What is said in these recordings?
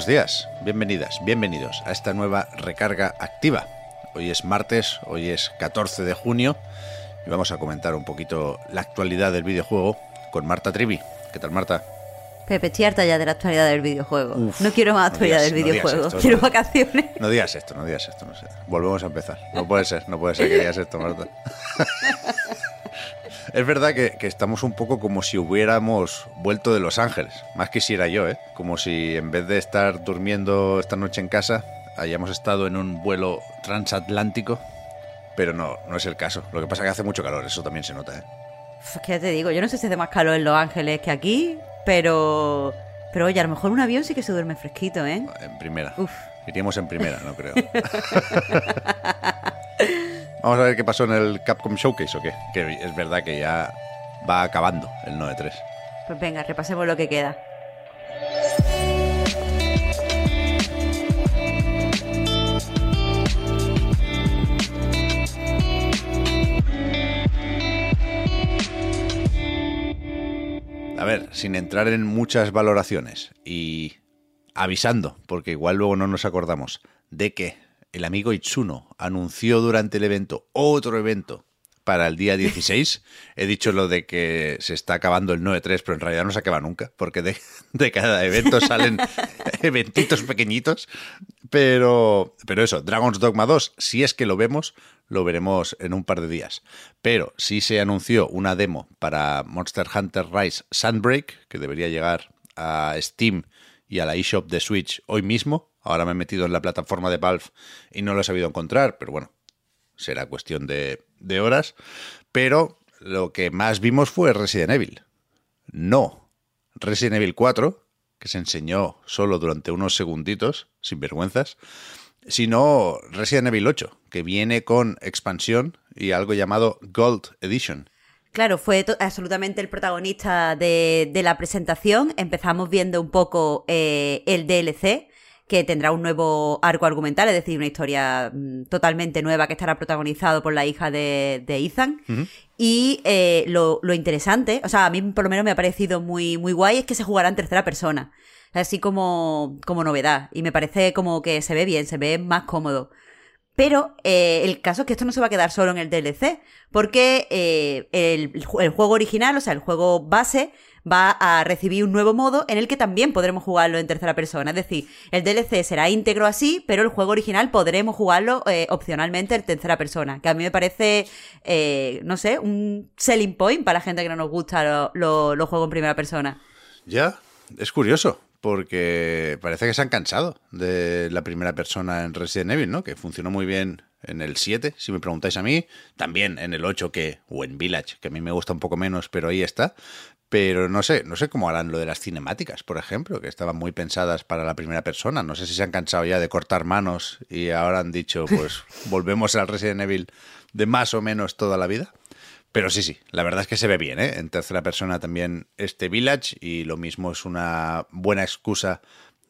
Buenos días, bienvenidas, bienvenidos a esta nueva recarga activa. Hoy es martes, hoy es 14 de junio y vamos a comentar un poquito la actualidad del videojuego con Marta Trivi. ¿Qué tal, Marta? Pepe, estoy harta ya de la actualidad del videojuego. Uf, no quiero más no actualidad digas- del no digas videojuego. esto, quiero no. vacaciones. No digas esto, no digas esto, no sé. Volvemos a empezar. No puede ser, no puede ser que digas esto, Marta. Es verdad que, que estamos un poco como si hubiéramos vuelto de Los Ángeles. Más quisiera yo, ¿eh? Como si en vez de estar durmiendo esta noche en casa, hayamos estado en un vuelo transatlántico. Pero no, no es el caso. Lo que pasa es que hace mucho calor, eso también se nota, ¿eh? Uf, que ya te digo, yo no sé si hace más calor en Los Ángeles que aquí, pero. Pero oye, a lo mejor un avión sí que se duerme fresquito, ¿eh? En primera. Uf. Iríamos en primera, no creo. Vamos a ver qué pasó en el Capcom Showcase o qué. Que es verdad que ya va acabando el 9-3. Pues venga, repasemos lo que queda. A ver, sin entrar en muchas valoraciones y avisando, porque igual luego no nos acordamos, de que el amigo Itsuno anunció durante el evento otro evento para el día 16. He dicho lo de que se está acabando el 9-3, pero en realidad no se acaba nunca, porque de, de cada evento salen eventitos pequeñitos. Pero, pero eso, Dragon's Dogma 2, si es que lo vemos, lo veremos en un par de días. Pero sí se anunció una demo para Monster Hunter Rise Sunbreak, que debería llegar a Steam y a la eShop de Switch hoy mismo. Ahora me he metido en la plataforma de Valve y no lo he sabido encontrar, pero bueno, será cuestión de, horas. Pero lo que más vimos fue Resident Evil. No Resident Evil 4, que se enseñó solo durante unos segunditos, sin vergüenzas, sino Resident Evil 8, que viene con expansión y algo llamado Gold Edition. Claro, fue absolutamente el protagonista de, de la presentación. Empezamos viendo un poco eh, el DLC, que tendrá un nuevo arco argumental, es decir, una historia mm, totalmente nueva que estará protagonizado por la hija de, de Ethan. Y eh, lo, lo interesante, o sea, a mí por lo menos me ha parecido muy, muy guay, es que se jugará en tercera persona. Así como, como novedad. Y me parece como que se ve bien, se ve más cómodo. Pero eh, el caso es que esto no se va a quedar solo en el DLC, porque eh, el, el ju- el juego original, o sea, el juego base, va a recibir un nuevo modo en el que también podremos jugarlo en tercera persona. Es decir, el DLC será íntegro así, pero el juego original podremos jugarlo eh, opcionalmente en tercera persona, que a mí me parece, no sé, un selling point para la gente que no nos gusta lo- lo- los juegos en primera persona. Ya, es curioso, porque parece que se han cansado de la primera persona en Resident Evil, ¿no? Que funcionó muy bien en el 7, si me preguntáis a mí, también en el 8 que o en Village, que a mí me gusta un poco menos, pero ahí está. Pero no sé, no sé cómo harán lo de las cinemáticas, por ejemplo, que estaban muy pensadas para la primera persona. No sé si se han cansado ya de cortar manos y ahora han dicho, pues volvemos al Resident Evil de más o menos toda la vida. Pero sí, sí, la verdad es que se ve bien, ¿eh? En tercera persona también este Village y lo mismo es una buena excusa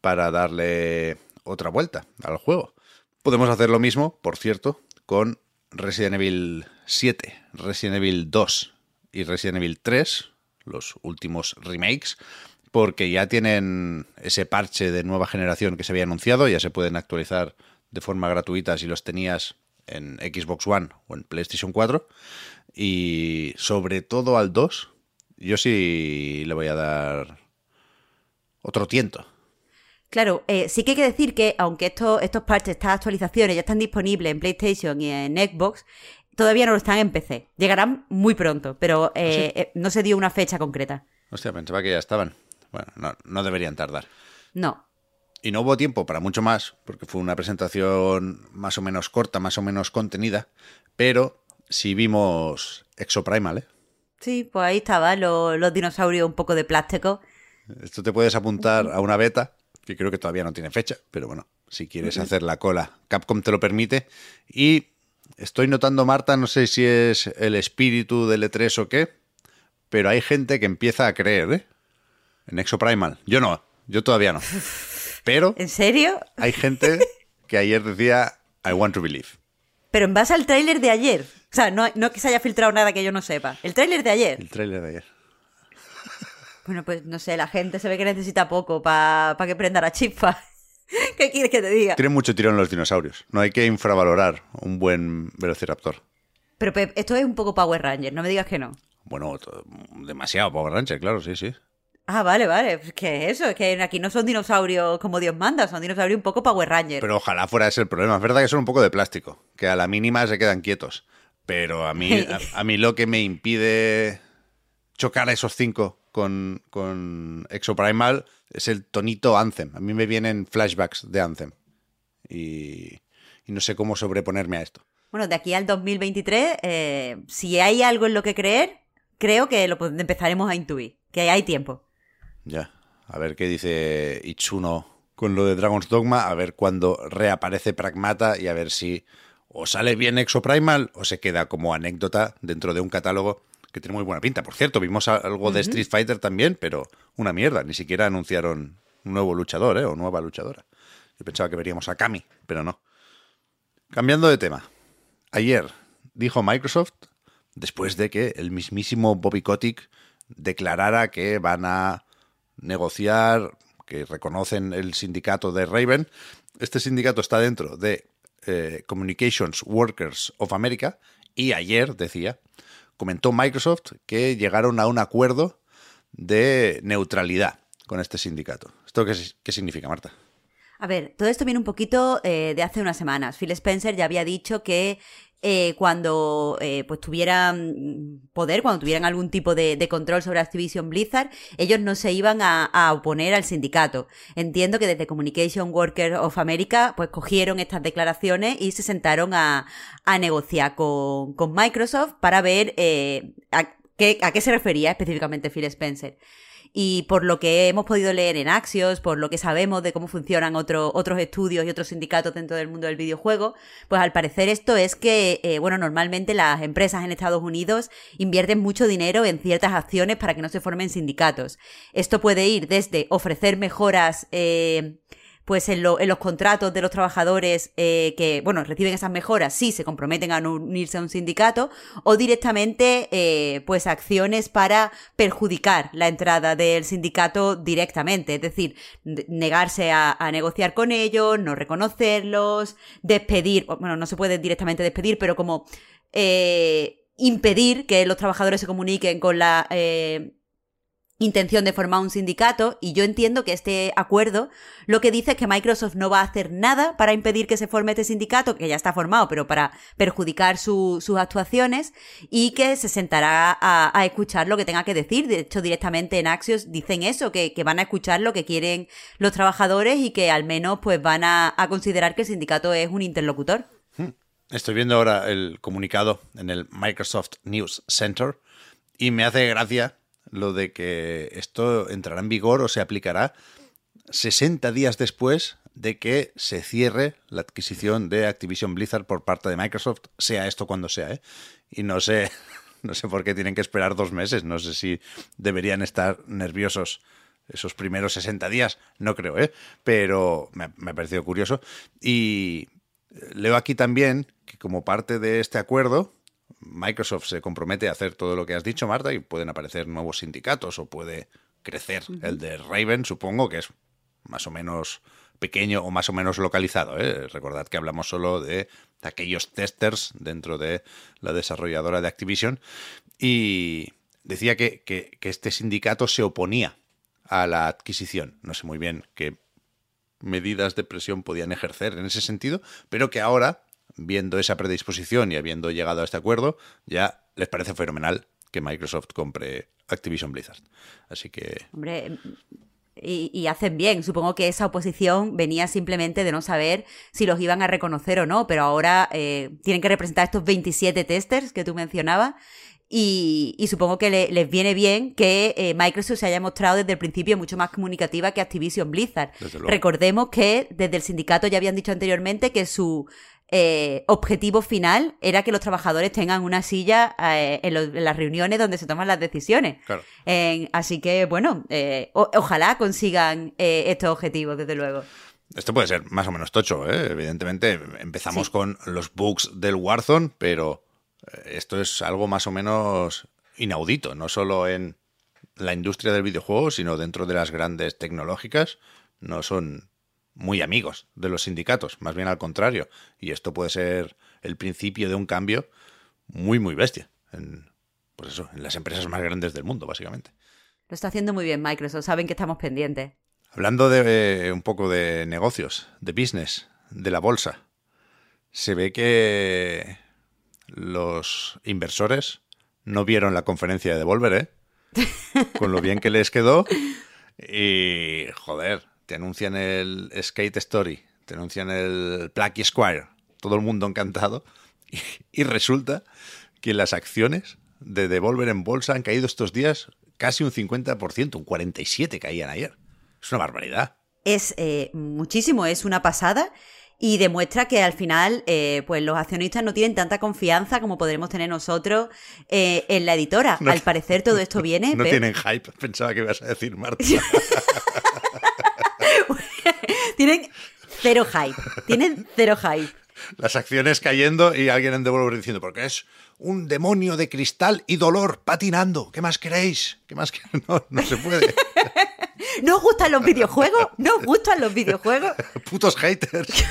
para darle otra vuelta al juego. Podemos hacer lo mismo, por cierto, con Resident Evil 7, Resident Evil 2 y Resident Evil 3, los últimos remakes, porque ya tienen ese parche de nueva generación que se había anunciado, ya se pueden actualizar de forma gratuita si los tenías en Xbox One o en PlayStation 4. Y sobre todo al 2, yo sí le voy a dar otro tiento. Claro, eh, sí que hay que decir que aunque estos, estos parches, estas actualizaciones ya están disponibles en PlayStation y en Xbox, todavía no lo están en PC. Llegarán muy pronto, pero eh, eh, no se dio una fecha concreta. Hostia, pensaba que ya estaban. Bueno, no, no deberían tardar. No. Y no hubo tiempo para mucho más, porque fue una presentación más o menos corta, más o menos contenida, pero sí vimos Exoprimal, ¿eh? Sí, pues ahí estaban los, los dinosaurios un poco de plástico. Esto te puedes apuntar a una beta, que creo que todavía no tiene fecha, pero bueno, si quieres hacer la cola, Capcom te lo permite. Y estoy notando, Marta, no sé si es el espíritu del E3 o qué, pero hay gente que empieza a creer, ¿eh? En Exoprimal. Yo no, yo todavía no. Pero ¿En serio? hay gente que ayer decía, I want to believe. Pero en base al tráiler de ayer. O sea, no, no que se haya filtrado nada que yo no sepa. El tráiler de ayer. El tráiler de ayer. Bueno, pues no sé, la gente se ve que necesita poco para que prenda la chispa. ¿Qué quieres que te diga? Tienen mucho tirón los dinosaurios. No hay que infravalorar un buen velociraptor. Pero Pep, esto es un poco Power Ranger, no me digas que no. Bueno, demasiado Power Ranger, claro, sí, sí. Ah, vale, vale. Pues ¿Qué es eso? Es que aquí no son dinosaurios como Dios manda, son dinosaurios un poco Power Ranger. Pero ojalá fuera ese el problema. Es verdad que son un poco de plástico, que a la mínima se quedan quietos. Pero a mí, a, a mí lo que me impide chocar a esos cinco con, con Exoprimal es el tonito Anthem. A mí me vienen flashbacks de Anthem. Y, y no sé cómo sobreponerme a esto. Bueno, de aquí al 2023, eh, si hay algo en lo que creer, creo que lo empezaremos a intuir, que hay tiempo. Ya. A ver qué dice Itsuno con lo de Dragon's Dogma, a ver cuándo reaparece Pragmata y a ver si o sale bien Exoprimal o se queda como anécdota dentro de un catálogo que tiene muy buena pinta. Por cierto, vimos algo de Street Fighter también, pero una mierda. Ni siquiera anunciaron un nuevo luchador, ¿eh? O nueva luchadora. Yo pensaba que veríamos a Kami, pero no. Cambiando de tema. Ayer dijo Microsoft, después de que el mismísimo Bobby Kotick declarara que van a negociar, que reconocen el sindicato de Raven. Este sindicato está dentro de eh, Communications Workers of America y ayer, decía, comentó Microsoft que llegaron a un acuerdo de neutralidad con este sindicato. ¿Esto qué, significa, Marta? A ver, todo esto viene un poquito eh, de hace unas semanas. Phil Spencer ya había dicho que eh, cuando eh, pues tuvieran poder, cuando tuvieran algún tipo de, de control sobre Activision Blizzard, ellos no se iban a, a oponer al sindicato. Entiendo que desde Communication Workers of America pues cogieron estas declaraciones y se sentaron a, a negociar con, con Microsoft para ver eh, a, qué, a qué se refería específicamente Phil Spencer. Y por lo que hemos podido leer en Axios, por lo que sabemos de cómo funcionan otro, otros estudios y otros sindicatos dentro del mundo del videojuego, pues al parecer esto es que, eh, bueno, normalmente las empresas en Estados Unidos invierten mucho dinero en ciertas acciones para que no se formen sindicatos. Esto puede ir desde ofrecer mejoras eh, pues en, lo, en, los contratos de los trabajadores eh, que, bueno, reciben esas mejoras, sí se comprometen a unirse a un sindicato, o directamente, eh, pues acciones para perjudicar la entrada del sindicato directamente, es decir, negarse a, a negociar con ellos, no reconocerlos, despedir, bueno, no se puede directamente despedir, pero como eh, impedir que los trabajadores se comuniquen con la eh, intención de formar un sindicato y yo entiendo que este acuerdo lo que dice es que Microsoft no va a hacer nada para impedir que se forme este sindicato, que ya está formado, pero para perjudicar su, sus actuaciones y que se sentará a, escuchar lo que tenga que decir. De hecho, directamente en Axios dicen eso, que, que van a escuchar lo que quieren los trabajadores y que al menos pues van a, a considerar que el sindicato es un interlocutor. Estoy viendo ahora el comunicado en el Microsoft News Center y me hace gracia lo de que esto entrará en vigor o se aplicará 60 días después de que se cierre la adquisición de Activision Blizzard por parte de Microsoft, sea esto cuando sea, ¿eh? Y no sé, no sé por qué tienen que esperar dos meses, no sé si deberían estar nerviosos esos primeros 60 días, no creo, ¿eh? Pero me, me ha parecido curioso. Y leo aquí también que como parte de este acuerdo, Microsoft se compromete a hacer todo lo que has dicho, Marta, y pueden aparecer nuevos sindicatos o puede crecer uh -huh. el de Raven, supongo que es más o menos pequeño o más o menos localizado. ¿eh? Recordad que hablamos solo de aquellos testers dentro de la desarrolladora de Activision y decía que, que, que este sindicato se oponía a la adquisición. No sé muy bien qué medidas de presión podían ejercer en ese sentido, pero que ahora viendo esa predisposición y habiendo llegado a este acuerdo, ya les parece fenomenal que Microsoft compre Activision Blizzard. Así que... Hombre, y, y, hacen bien. Supongo que esa oposición venía simplemente de no saber si los iban a reconocer o no, pero ahora eh, tienen que representar estos 27 testers que tú mencionabas Y, supongo que les viene bien que eh, Microsoft se haya mostrado desde el principio mucho más comunicativa que Activision Blizzard. Recordemos que desde el sindicato ya habían dicho anteriormente que su eh, objetivo final era que los trabajadores tengan una silla eh, en, las reuniones donde se toman las decisiones. así que, bueno, ojalá consigan estos objetivos, desde luego. Esto puede ser más o menos tocho, Evidentemente, empezamos con los bugs del Warzone, pero esto es algo más o menos inaudito, no solo en la industria del videojuego, sino dentro de las grandes tecnológicas, no son muy amigos de los sindicatos, más bien al contrario. Y esto puede ser el principio de un cambio muy, muy bestia en, pues eso, en las empresas más grandes del mundo, básicamente. Lo está haciendo muy bien Microsoft, saben que estamos pendientes. Hablando de un poco de negocios, de business, de la bolsa, se ve que los inversores no vieron la conferencia de Devolver, ¿eh? Con lo bien que les quedó. Y, joder, te anuncian el Skate Story, te anuncian el Plucky Squire, todo el mundo encantado. Y, resulta que las acciones de Devolver en bolsa han caído estos días casi un 50%, un 47% caían ayer. Es una barbaridad. Es eh, muchísimo, es una pasada y demuestra que al final eh, pues los accionistas no tienen tanta confianza como podremos tener nosotros eh, en la editora. al parecer todo esto viene... No tienen hype, pensaba que ibas a decir Marta. tienen cero hype, tienen cero hype. Las acciones cayendo y alguien en Devolver diciendo, porque es un demonio de cristal y dolor patinando. ¿Qué más queréis? ¿Qué más queréis? No, no se puede. ¿No os gustan los videojuegos? ¿No os gustan los videojuegos? Putos haters.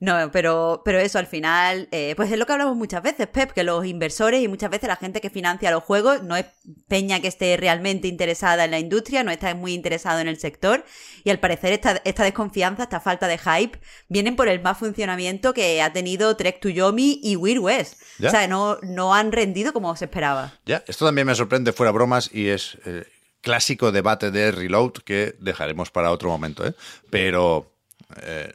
No, pero, pero eso al final, eh, pues es lo que hablamos muchas veces, Pep, que los inversores y muchas veces la gente que financia los juegos no es peña que esté realmente interesada en la industria, no está muy interesado en el sector y al parecer esta, esta desconfianza, esta falta de hype, vienen por el más funcionamiento que ha tenido Trek to Yomi y Weird West. O sea, no, no han rendido como se esperaba. Ya, esto también me sorprende fuera bromas y es eh, clásico debate de Reload que dejaremos para otro momento, ¿eh? Pero... Eh,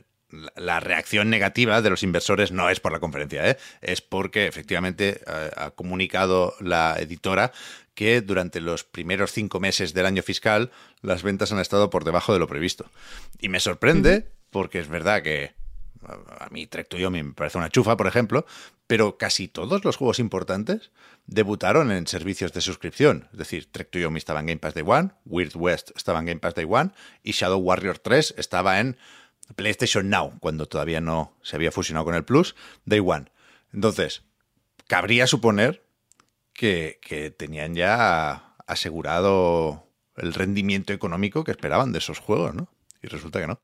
la reacción negativa de los inversores no es por la conferencia, ¿eh? es porque efectivamente ha comunicado la editora que durante los primeros cinco meses del año fiscal las ventas han estado por debajo de lo previsto. Y me sorprende porque es verdad que a mí Trek to me parece una chufa, por ejemplo, pero casi todos los juegos importantes debutaron en servicios de suscripción. Es decir, Trek to Yomi estaba en Game Pass Day One, Weird West estaba en Game Pass Day One y Shadow Warrior 3 estaba en PlayStation Now, cuando todavía no se había fusionado con el Plus, Day One. Entonces, cabría suponer que, que tenían ya asegurado el rendimiento económico que esperaban de esos juegos, ¿no? Y resulta que no.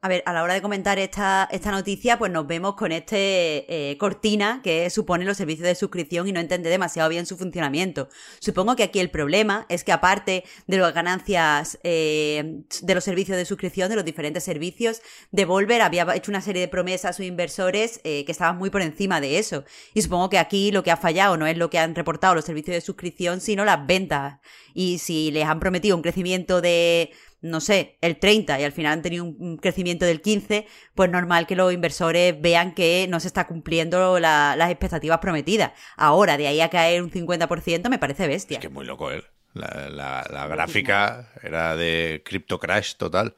A ver, a la hora de comentar esta, esta noticia, pues nos vemos con este eh, cortina que supone los servicios de suscripción y no entiende demasiado bien su funcionamiento. Supongo que aquí el problema es que aparte de las ganancias eh, de los servicios de suscripción, de los diferentes servicios, Devolver había hecho una serie de promesas a sus inversores eh, que estaban muy por encima de eso. Y supongo que aquí lo que ha fallado no es lo que han reportado los servicios de suscripción, sino las ventas. Y si les han prometido un crecimiento de no sé, el 30 y al final han tenido un crecimiento del 15, pues normal que los inversores vean que no se está cumpliendo las expectativas prometidas. Ahora, de ahí a caer un 50% me parece bestia. Es que muy loco él. La, gráfica era de Crypto Crash total.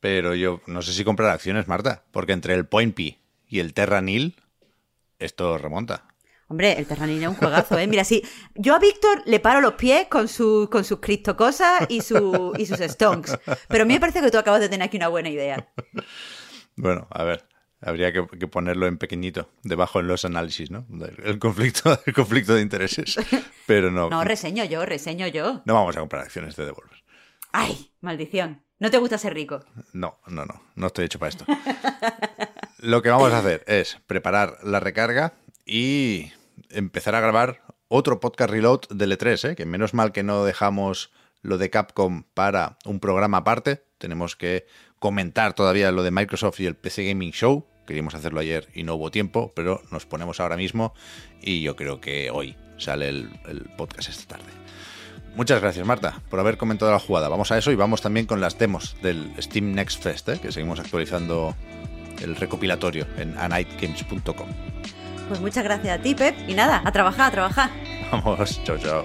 Pero yo no sé si comprar acciones, Marta, porque entre el Point P y el Terra Nil, esto remonta. Hombre, el Terranil es un juegazo, ¿eh? Mira, sí, yo a Víctor le paro los pies con, su, con sus criptocosas y, su, y sus stonks. Pero a mí me parece que tú acabas de tener aquí una buena idea. Bueno, a ver, habría que, ponerlo en pequeñito, debajo en los análisis, ¿no? El conflicto, el conflicto de intereses. Pero no. No, reseño yo, reseño yo. No vamos a comprar acciones de Devolver. ¡Ay! Maldición. ¿No te gusta ser rico? No, no, no. No estoy hecho para esto. Lo que vamos a hacer es preparar la recarga y empezar a grabar otro podcast reload del E3, ¿eh? que menos mal que no dejamos lo de Capcom para un programa aparte. Tenemos que comentar todavía lo de Microsoft y el PC Gaming Show. Queríamos hacerlo ayer y no hubo tiempo, pero nos ponemos ahora mismo y yo creo que hoy sale el, podcast esta tarde. Muchas gracias, Marta, por haber comentado la jugada. Vamos a eso y vamos también con las demos del Steam Next Fest, ¿eh? que seguimos actualizando el recopilatorio en anightgames.com. Pues muchas gracias a ti, Pep. Y nada, a trabajar, a trabajar. Vamos, chao, chao.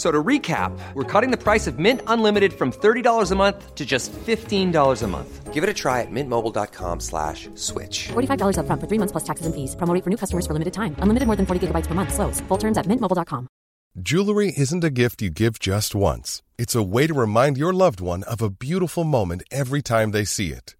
F- So to recap, we're cutting the price of Mint Unlimited from $30 a month to just $15 a month. Give it a try at mintmobile.com slash switch. $45 upfront for three months plus taxes and fees. Promo for new customers for limited time. Unlimited more than 40 gigabytes per month. Slows. Full terms at mintmobile.com. Jewelry isn't a gift you give just once. It's a way to remind your loved one of a beautiful moment every time they see it.